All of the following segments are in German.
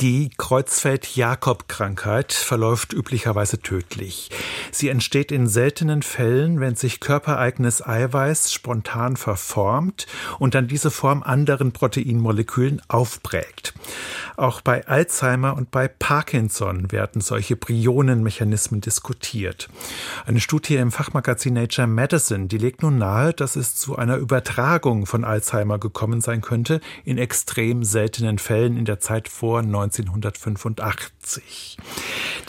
Die Kreuzfeld-Jakob-Krankheit verläuft üblicherweise tödlich. Sie entsteht in seltenen Fällen, wenn sich körpereigenes Eiweiß spontan verformt und dann diese Form anderen Proteinmolekülen aufprägt. Auch bei Alzheimer und bei Parkinson werden solche Prionenmechanismen diskutiert. Eine Studie im Fachmagazin Nature Medicine, die legt nun nahe, dass es zu einer Übertragung von Alzheimer gekommen sein könnte, in extrem seltenen Fällen in der Zeit vor 1985.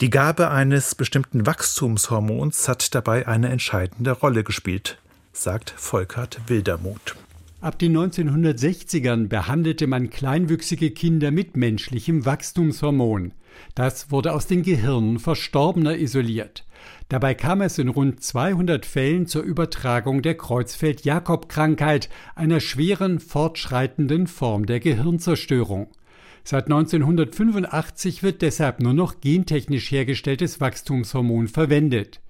Die Gabe eines bestimmten Wachstumshormons hat dabei eine entscheidende Rolle gespielt, sagt Volkert Wildermuth. Ab den 1960ern behandelte man kleinwüchsige Kinder mit menschlichem Wachstumshormon. Das wurde aus den Gehirnen Verstorbener isoliert. Dabei kam es in rund 200 Fällen zur Übertragung der Kreuzfeld-Jakob-Krankheit, einer schweren, fortschreitenden Form der Gehirnzerstörung. Seit 1985 wird deshalb nur noch gentechnisch hergestelltes Wachstumshormon verwendet.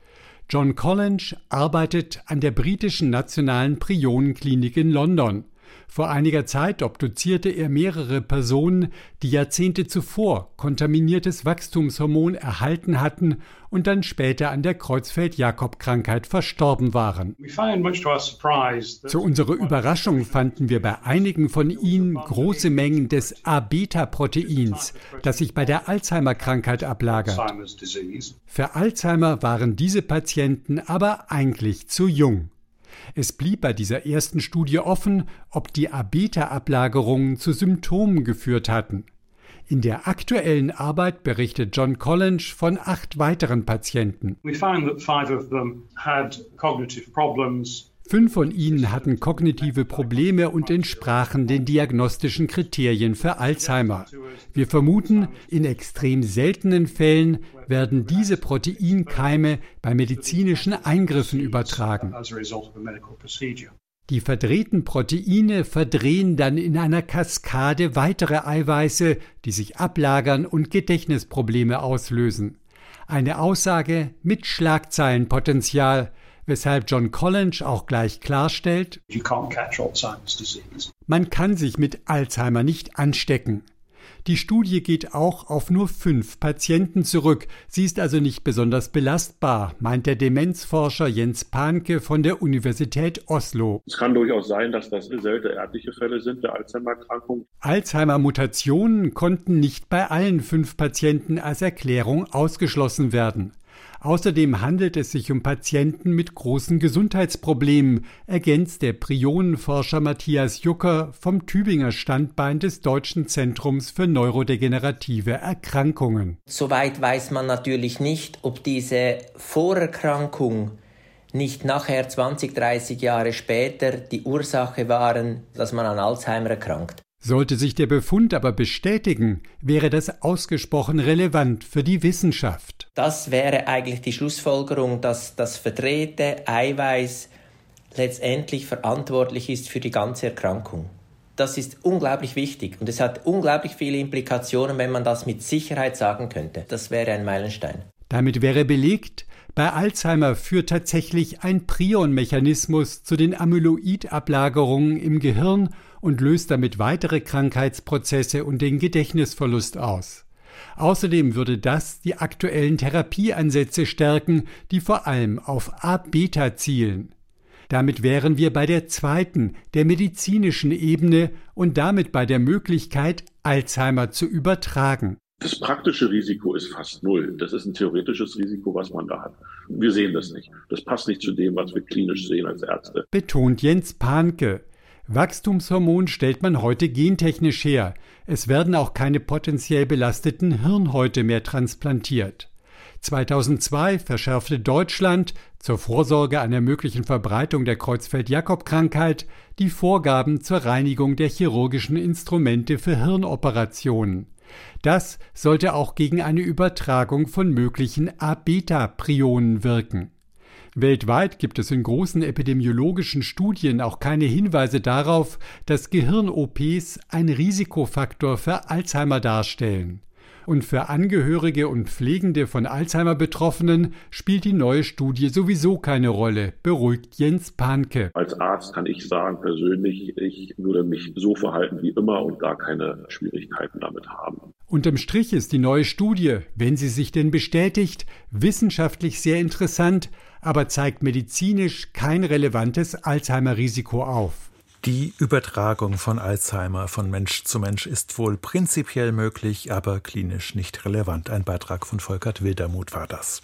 John Collins arbeitet an der britischen Nationalen Prionenklinik in London. Vor einiger Zeit obduzierte er mehrere Personen, die Jahrzehnte zuvor kontaminiertes Wachstumshormon erhalten hatten und dann später an der Kreuzfeld-Jakob-Krankheit verstorben waren. Zu unserer Überraschung fanden wir bei einigen von ihnen große Mengen des A-Beta-Proteins, das sich bei der Alzheimer-Krankheit ablagert. Für Alzheimer waren diese Patienten aber eigentlich zu jung. Es blieb bei dieser ersten Studie offen, ob die A-Beta-Ablagerungen zu Symptomen geführt hatten. In der aktuellen Arbeit berichtet John Collins von acht weiteren Patienten. We found that five of them had cognitive problems Fünf von ihnen hatten kognitive Probleme und entsprachen den diagnostischen Kriterien für Alzheimer. Wir vermuten, in extrem seltenen Fällen werden diese Proteinkeime bei medizinischen Eingriffen übertragen. Die verdrehten Proteine verdrehen dann in einer Kaskade weitere Eiweiße, die sich ablagern und Gedächtnisprobleme auslösen. Eine Aussage mit Schlagzeilenpotenzial, weshalb John Collins auch gleich klarstellt, man kann sich mit Alzheimer nicht anstecken. Die Studie geht auch auf nur fünf Patienten zurück. Sie ist also nicht besonders belastbar, meint der Demenzforscher Jens Pahnke von der Universität Oslo. Es kann durchaus sein, dass das seltene erbliche Fälle sind der Alzheimer-Erkrankung. Alzheimer-Mutationen konnten nicht bei allen fünf Patienten als Erklärung ausgeschlossen werden. Außerdem handelt es sich um Patienten mit großen Gesundheitsproblemen, ergänzt der Prionenforscher Matthias Jucker vom Tübinger Standbein des Deutschen Zentrums für neurodegenerative Erkrankungen. Soweit weiß man natürlich nicht, ob diese Vorerkrankung nicht nachher 20, 30 Jahre später die Ursache waren, dass man an Alzheimer erkrankt. Sollte sich der Befund aber bestätigen, wäre das ausgesprochen relevant für die Wissenschaft. Das wäre eigentlich die Schlussfolgerung, dass das verdrehte Eiweiß letztendlich verantwortlich ist für die ganze Erkrankung. Das ist unglaublich wichtig und es hat unglaublich viele Implikationen, wenn man das mit Sicherheit sagen könnte. Das wäre ein Meilenstein. Damit wäre belegt, bei Alzheimer führt tatsächlich ein Prionmechanismus zu den Amyloidablagerungen im Gehirn und löst damit weitere Krankheitsprozesse und den Gedächtnisverlust aus. Außerdem würde das die aktuellen Therapieansätze stärken, die vor allem auf A-Beta zielen. Damit wären wir bei der zweiten, der medizinischen Ebene und damit bei der Möglichkeit, Alzheimer zu übertragen. Das praktische Risiko ist fast null. Das ist ein theoretisches Risiko, was man da hat. Wir sehen das nicht. Das passt nicht zu dem, was wir klinisch sehen als Ärzte. Betont Jens Pahnke. Wachstumshormon stellt man heute gentechnisch her. Es werden auch keine potenziell belasteten Hirnhäute mehr transplantiert. 2002 verschärfte Deutschland zur Vorsorge einer möglichen Verbreitung der Kreuzfeld-Jakob-Krankheit die Vorgaben zur Reinigung der chirurgischen Instrumente für Hirnoperationen. Das sollte auch gegen eine Übertragung von möglichen A-Beta-Prionen wirken. Weltweit gibt es in großen epidemiologischen Studien auch keine Hinweise darauf, dass Gehirn-OPs ein Risikofaktor für Alzheimer darstellen. Und für Angehörige und Pflegende von Alzheimer-Betroffenen spielt die neue Studie sowieso keine Rolle, beruhigt Jens Panke. Als Arzt kann ich sagen, persönlich, ich würde mich so verhalten wie immer und gar keine Schwierigkeiten damit haben. Unterm Strich ist die neue Studie, wenn sie sich denn bestätigt, wissenschaftlich sehr interessant, aber zeigt medizinisch kein relevantes Alzheimer-Risiko auf. Die Übertragung von Alzheimer von Mensch zu Mensch ist wohl prinzipiell möglich, aber klinisch nicht relevant. Ein Beitrag von Volkert Wildermuth war das.